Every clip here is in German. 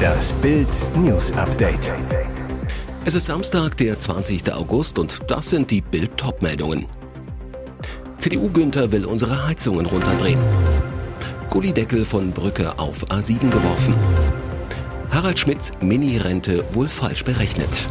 Das Bild News Update. Es ist Samstag, der 20. August und das sind die Bild meldungen CDU Günther will unsere Heizungen runterdrehen. Gullideckel von Brücke auf A7 geworfen. Harald Schmidts Mini-Rente wohl falsch berechnet.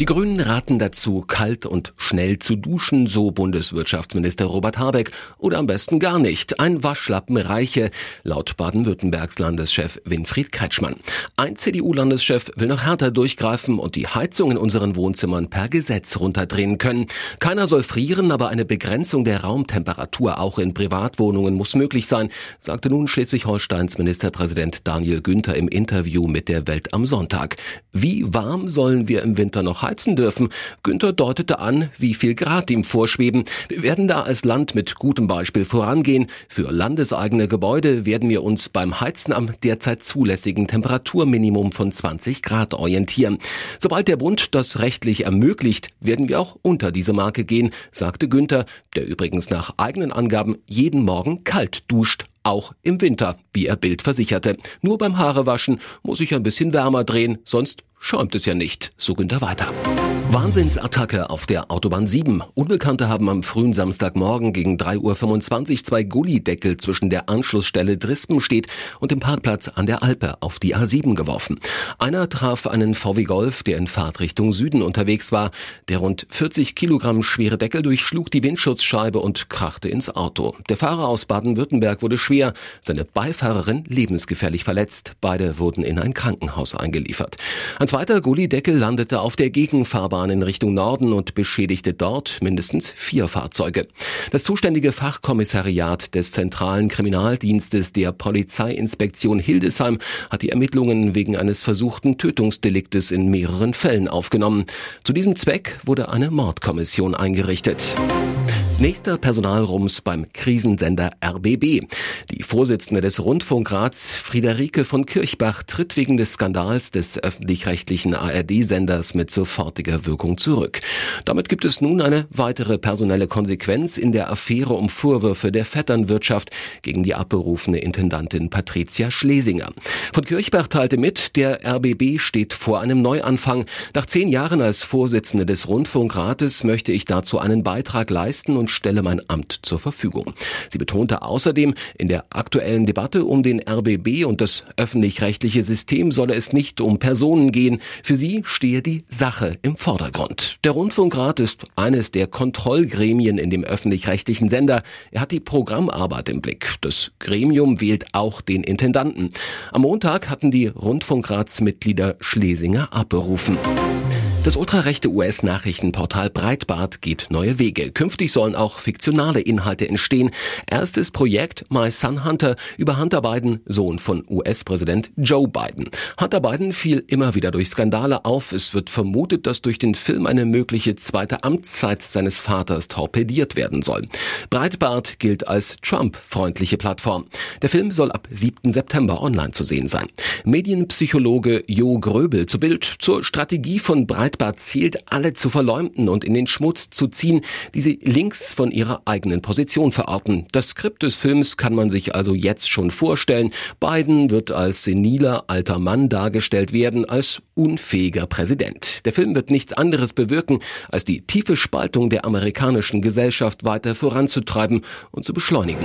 Die Grünen raten dazu, kalt und schnell zu duschen, so Bundeswirtschaftsminister Robert Habeck, oder am besten gar nicht. Ein Waschlappen reiche, laut Baden-Württembergs Landeschef Winfried Kretschmann. Ein CDU-Landeschef will noch härter durchgreifen und die Heizung in unseren Wohnzimmern per Gesetz runterdrehen können. Keiner soll frieren, aber eine Begrenzung der Raumtemperatur auch in Privatwohnungen muss möglich sein, sagte nun Schleswig-Holsteins Ministerpräsident Daniel Günther im Interview mit der Welt am Sonntag. Wie warm sollen wir im Winter noch heizen dürfen. Günther deutete an, wie viel Grad ihm vorschweben. Wir werden da als Land mit gutem Beispiel vorangehen. Für landeseigene Gebäude werden wir uns beim Heizen am derzeit zulässigen Temperaturminimum von 20 Grad orientieren. Sobald der Bund das rechtlich ermöglicht, werden wir auch unter diese Marke gehen, sagte Günther, der übrigens nach eigenen Angaben jeden Morgen kalt duscht auch im Winter, wie er Bild versicherte. Nur beim Haarewaschen muss ich ein bisschen wärmer drehen, sonst schäumt es ja nicht, so Günther weiter. Wahnsinnsattacke auf der Autobahn 7. Unbekannte haben am frühen Samstagmorgen gegen 3.25 Uhr zwei Gullideckel zwischen der Anschlussstelle Drispenstedt und dem Parkplatz an der Alpe auf die A7 geworfen. Einer traf einen VW Golf, der in Fahrtrichtung Süden unterwegs war. Der rund 40 Kilogramm schwere Deckel durchschlug die Windschutzscheibe und krachte ins Auto. Der Fahrer aus Baden-Württemberg wurde schwer, seine Beifahrerin lebensgefährlich verletzt. Beide wurden in ein Krankenhaus eingeliefert. Ein zweiter Gullideckel landete auf der Gegenfahrbahn in Richtung Norden und beschädigte dort mindestens vier Fahrzeuge. Das zuständige Fachkommissariat des Zentralen Kriminaldienstes der Polizeiinspektion Hildesheim hat die Ermittlungen wegen eines versuchten Tötungsdeliktes in mehreren Fällen aufgenommen. Zu diesem Zweck wurde eine Mordkommission eingerichtet. Nächster Personalrums beim Krisensender RBB. Die Vorsitzende des Rundfunkrats, Friederike von Kirchbach, tritt wegen des Skandals des öffentlich-rechtlichen ARD-Senders mit sofortiger Wirkung zurück. Damit gibt es nun eine weitere personelle Konsequenz in der Affäre um Vorwürfe der Vetternwirtschaft gegen die abberufene Intendantin Patricia Schlesinger. Von Kirchbach teilte mit, der RBB steht vor einem Neuanfang. Nach zehn Jahren als Vorsitzende des Rundfunkrates möchte ich dazu einen Beitrag leisten und stelle mein Amt zur Verfügung. Sie betonte außerdem, in der aktuellen Debatte um den RBB und das öffentlich-rechtliche System solle es nicht um Personen gehen. Für sie stehe die Sache im Vordergrund. Der Rundfunkrat ist eines der Kontrollgremien in dem öffentlich-rechtlichen Sender. Er hat die Programmarbeit im Blick. Das Gremium wählt auch den Intendanten. Am Montag hatten die Rundfunkratsmitglieder Schlesinger abberufen. Das ultrarechte US-Nachrichtenportal Breitbart geht neue Wege. Künftig sollen auch fiktionale Inhalte entstehen. Erstes Projekt My Son Hunter über Hunter Biden, Sohn von US-Präsident Joe Biden. Hunter Biden fiel immer wieder durch Skandale auf. Es wird vermutet, dass durch den Film eine mögliche zweite Amtszeit seines Vaters torpediert werden soll. Breitbart gilt als Trump-freundliche Plattform. Der Film soll ab 7. September online zu sehen sein. Medienpsychologe Jo Gröbel zu Bild zur Strategie von Breitbart Breitbart zielt, alle zu verleumden und in den Schmutz zu ziehen, die sie links von ihrer eigenen Position verorten. Das Skript des Films kann man sich also jetzt schon vorstellen. Biden wird als seniler alter Mann dargestellt werden, als unfähiger Präsident. Der Film wird nichts anderes bewirken, als die tiefe Spaltung der amerikanischen Gesellschaft weiter voranzutreiben und zu beschleunigen.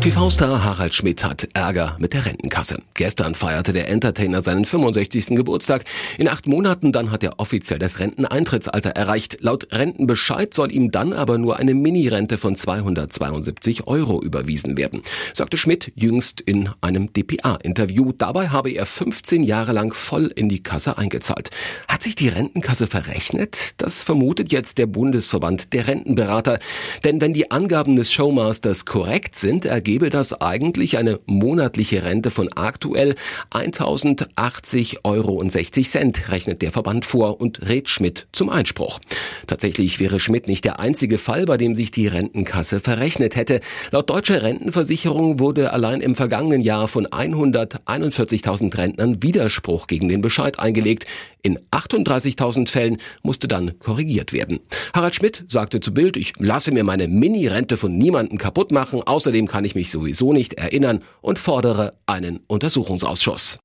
TV-Star Harald Schmidt hat Ärger mit der Rentenkasse. Gestern feierte der Entertainer seinen 65. Geburtstag. In acht Monaten dann hat er offiziell das Renteneintrittsalter erreicht. Laut Rentenbescheid soll ihm dann aber nur eine Minirente von 272 Euro überwiesen werden, sagte Schmidt jüngst in einem DPA-Interview. Dabei habe er 15 Jahre lang voll in die Kasse eingezahlt. Hat sich die Rentenkasse verrechnet? Das vermutet jetzt der Bundesverband der Rentenberater. Denn wenn die Angaben des Showmasters korrekt sind, ergebe das eigentlich eine monatliche Rente von aktuell 1080 Euro und 60 Cent, rechnet der Verband vor und rät Schmidt zum Einspruch. Tatsächlich wäre Schmidt nicht der einzige Fall, bei dem sich die Rentenkasse verrechnet hätte. Laut deutscher Rentenversicherung wurde allein im vergangenen Jahr von 141.000 Rentnern Widerspruch gegen den Bescheid eingelegt. In 38.000 Fällen musste dann korrigiert werden. Harald Schmidt sagte zu Bild, ich lasse mir meine Mini-Rente von niemandem kaputt machen. Außerdem kann ich mich sowieso nicht erinnern und fordere einen Untersuchungsausschuss.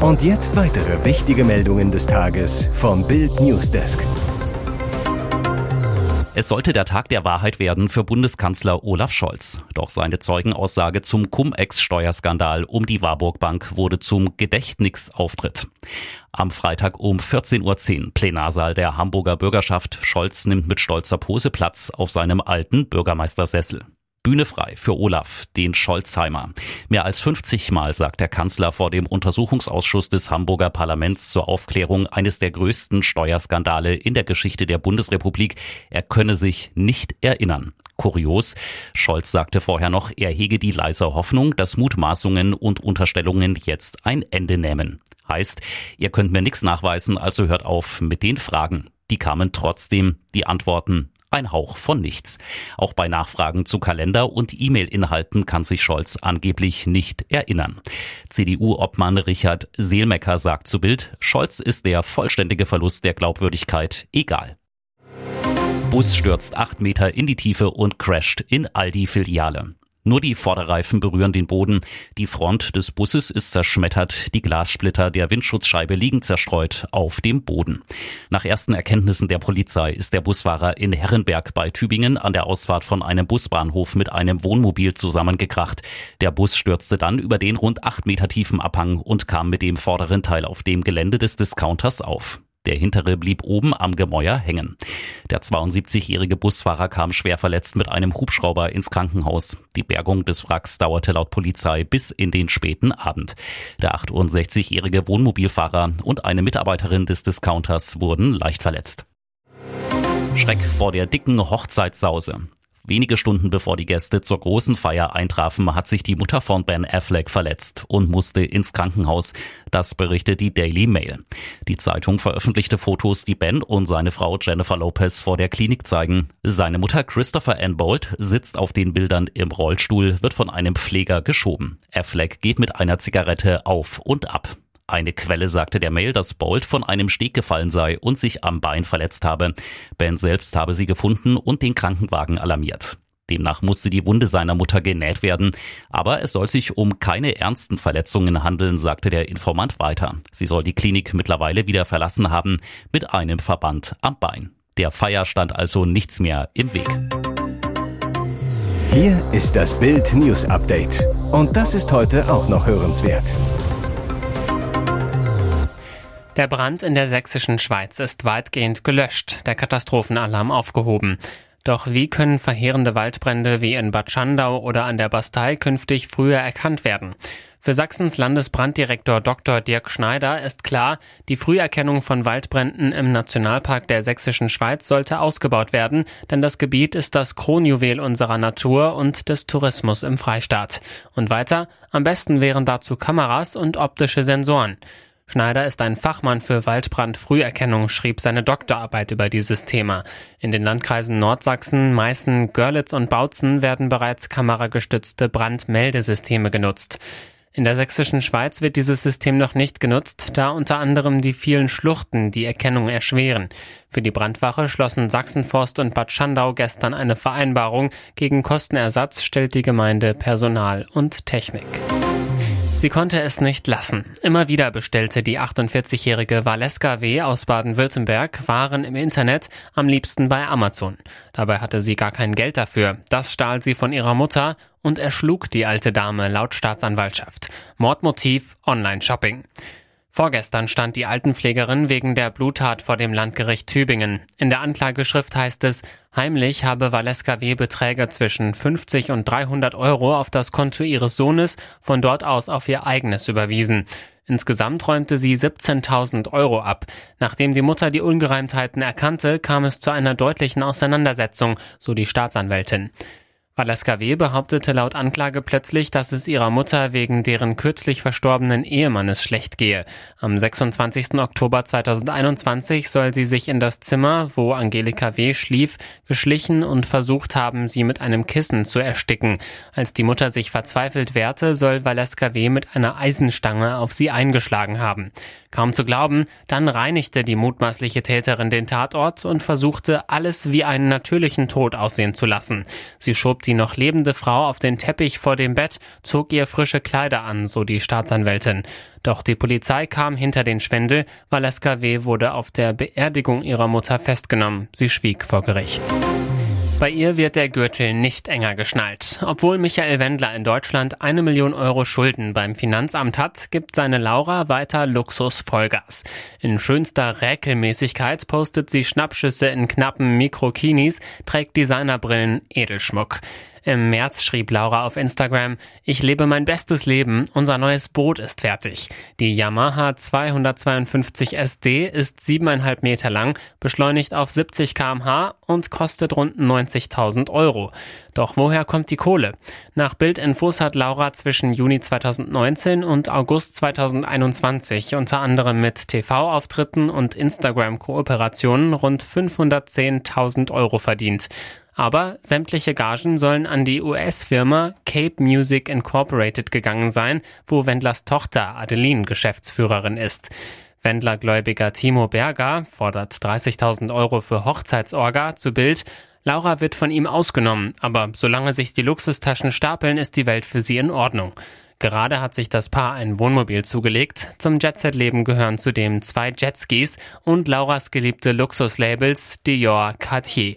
Und jetzt weitere wichtige Meldungen des Tages vom Bild Newsdesk. Es sollte der Tag der Wahrheit werden für Bundeskanzler Olaf Scholz. Doch seine Zeugenaussage zum Cum-Ex-Steuerskandal um die Warburg Bank wurde zum Gedächtnisauftritt. Am Freitag um 14.10 Uhr Plenarsaal der Hamburger Bürgerschaft. Scholz nimmt mit stolzer Pose Platz auf seinem alten Bürgermeistersessel. Bühne frei für Olaf, den Scholzheimer. Mehr als 50 Mal sagt der Kanzler vor dem Untersuchungsausschuss des Hamburger Parlaments zur Aufklärung eines der größten Steuerskandale in der Geschichte der Bundesrepublik, er könne sich nicht erinnern. Kurios. Scholz sagte vorher noch, er hege die leise Hoffnung, dass Mutmaßungen und Unterstellungen jetzt ein Ende nehmen. Heißt, ihr könnt mir nichts nachweisen, also hört auf mit den Fragen. Die kamen trotzdem, die Antworten ein Hauch von nichts. Auch bei Nachfragen zu Kalender und E-Mail-Inhalten kann sich Scholz angeblich nicht erinnern. CDU-Obmann Richard Seelmecker sagt zu Bild, Scholz ist der vollständige Verlust der Glaubwürdigkeit egal. Bus stürzt acht Meter in die Tiefe und crasht in Aldi-Filiale. Nur die Vorderreifen berühren den Boden. Die Front des Busses ist zerschmettert. Die Glassplitter der Windschutzscheibe liegen zerstreut auf dem Boden. Nach ersten Erkenntnissen der Polizei ist der Busfahrer in Herrenberg bei Tübingen an der Ausfahrt von einem Busbahnhof mit einem Wohnmobil zusammengekracht. Der Bus stürzte dann über den rund acht Meter tiefen Abhang und kam mit dem vorderen Teil auf dem Gelände des Discounters auf. Der hintere blieb oben am Gemäuer hängen. Der 72-jährige Busfahrer kam schwer verletzt mit einem Hubschrauber ins Krankenhaus. Die Bergung des Wracks dauerte laut Polizei bis in den späten Abend. Der 68-jährige Wohnmobilfahrer und eine Mitarbeiterin des Discounters wurden leicht verletzt. Schreck vor der dicken Hochzeitssause. Wenige Stunden bevor die Gäste zur großen Feier eintrafen, hat sich die Mutter von Ben Affleck verletzt und musste ins Krankenhaus. Das berichtet die Daily Mail. Die Zeitung veröffentlichte Fotos, die Ben und seine Frau Jennifer Lopez vor der Klinik zeigen. Seine Mutter Christopher Ann Bolt sitzt auf den Bildern im Rollstuhl, wird von einem Pfleger geschoben. Affleck geht mit einer Zigarette auf und ab. Eine Quelle sagte der Mail, dass Bolt von einem Steg gefallen sei und sich am Bein verletzt habe. Ben selbst habe sie gefunden und den Krankenwagen alarmiert. Demnach musste die Wunde seiner Mutter genäht werden. Aber es soll sich um keine ernsten Verletzungen handeln, sagte der Informant weiter. Sie soll die Klinik mittlerweile wieder verlassen haben mit einem Verband am Bein. Der Feier stand also nichts mehr im Weg. Hier ist das Bild News Update. Und das ist heute auch noch hörenswert. Der Brand in der sächsischen Schweiz ist weitgehend gelöscht, der Katastrophenalarm aufgehoben. Doch wie können verheerende Waldbrände wie in Bad Schandau oder an der Bastei künftig früher erkannt werden? Für Sachsens Landesbranddirektor Dr. Dirk Schneider ist klar, die Früherkennung von Waldbränden im Nationalpark der Sächsischen Schweiz sollte ausgebaut werden, denn das Gebiet ist das Kronjuwel unserer Natur und des Tourismus im Freistaat. Und weiter, am besten wären dazu Kameras und optische Sensoren. Schneider ist ein Fachmann für Waldbrandfrüherkennung, schrieb seine Doktorarbeit über dieses Thema. In den Landkreisen Nordsachsen, Meißen, Görlitz und Bautzen werden bereits kameragestützte Brandmeldesysteme genutzt. In der sächsischen Schweiz wird dieses System noch nicht genutzt, da unter anderem die vielen Schluchten die Erkennung erschweren. Für die Brandwache schlossen Sachsenforst und Bad Schandau gestern eine Vereinbarung. Gegen Kostenersatz stellt die Gemeinde Personal und Technik. Sie konnte es nicht lassen. Immer wieder bestellte die 48-jährige Valeska W. aus Baden-Württemberg Waren im Internet, am liebsten bei Amazon. Dabei hatte sie gar kein Geld dafür. Das stahl sie von ihrer Mutter und erschlug die alte Dame laut Staatsanwaltschaft. Mordmotiv Online-Shopping. Vorgestern stand die Altenpflegerin wegen der Bluttat vor dem Landgericht Tübingen. In der Anklageschrift heißt es, heimlich habe Valeska W. Beträge zwischen 50 und 300 Euro auf das Konto ihres Sohnes von dort aus auf ihr eigenes überwiesen. Insgesamt räumte sie 17.000 Euro ab. Nachdem die Mutter die Ungereimtheiten erkannte, kam es zu einer deutlichen Auseinandersetzung, so die Staatsanwältin. Valeska W. behauptete laut Anklage plötzlich, dass es ihrer Mutter wegen deren kürzlich verstorbenen Ehemannes schlecht gehe. Am 26. Oktober 2021 soll sie sich in das Zimmer, wo Angelika W. schlief, geschlichen und versucht haben, sie mit einem Kissen zu ersticken. Als die Mutter sich verzweifelt wehrte, soll Valeska W. mit einer Eisenstange auf sie eingeschlagen haben. Kaum zu glauben, dann reinigte die mutmaßliche Täterin den Tatort und versuchte, alles wie einen natürlichen Tod aussehen zu lassen. Sie schob die noch lebende Frau auf den Teppich vor dem Bett, zog ihr frische Kleider an, so die Staatsanwältin. Doch die Polizei kam hinter den Schwindel, Valeska W. wurde auf der Beerdigung ihrer Mutter festgenommen. Sie schwieg vor Gericht. Bei ihr wird der Gürtel nicht enger geschnallt. Obwohl Michael Wendler in Deutschland eine Million Euro Schulden beim Finanzamt hat, gibt seine Laura weiter Luxus Vollgas. In schönster Räkelmäßigkeit postet sie Schnappschüsse in knappen Mikrokinis, trägt Designerbrillen, Edelschmuck. Im März schrieb Laura auf Instagram, ich lebe mein bestes Leben, unser neues Boot ist fertig. Die Yamaha 252 SD ist siebeneinhalb Meter lang, beschleunigt auf 70 kmh und kostet rund 90.000 Euro. Doch woher kommt die Kohle? Nach Bildinfos hat Laura zwischen Juni 2019 und August 2021 unter anderem mit TV-Auftritten und Instagram-Kooperationen rund 510.000 Euro verdient. Aber sämtliche Gagen sollen an die US-Firma Cape Music Incorporated gegangen sein, wo Wendlers Tochter Adeline Geschäftsführerin ist. Wendlergläubiger Timo Berger fordert 30.000 Euro für Hochzeitsorga zu Bild. Laura wird von ihm ausgenommen, aber solange sich die Luxustaschen stapeln, ist die Welt für sie in Ordnung. Gerade hat sich das Paar ein Wohnmobil zugelegt. Zum Jetset-Leben gehören zudem zwei Jetskis und Lauras geliebte Luxuslabels Dior Cartier.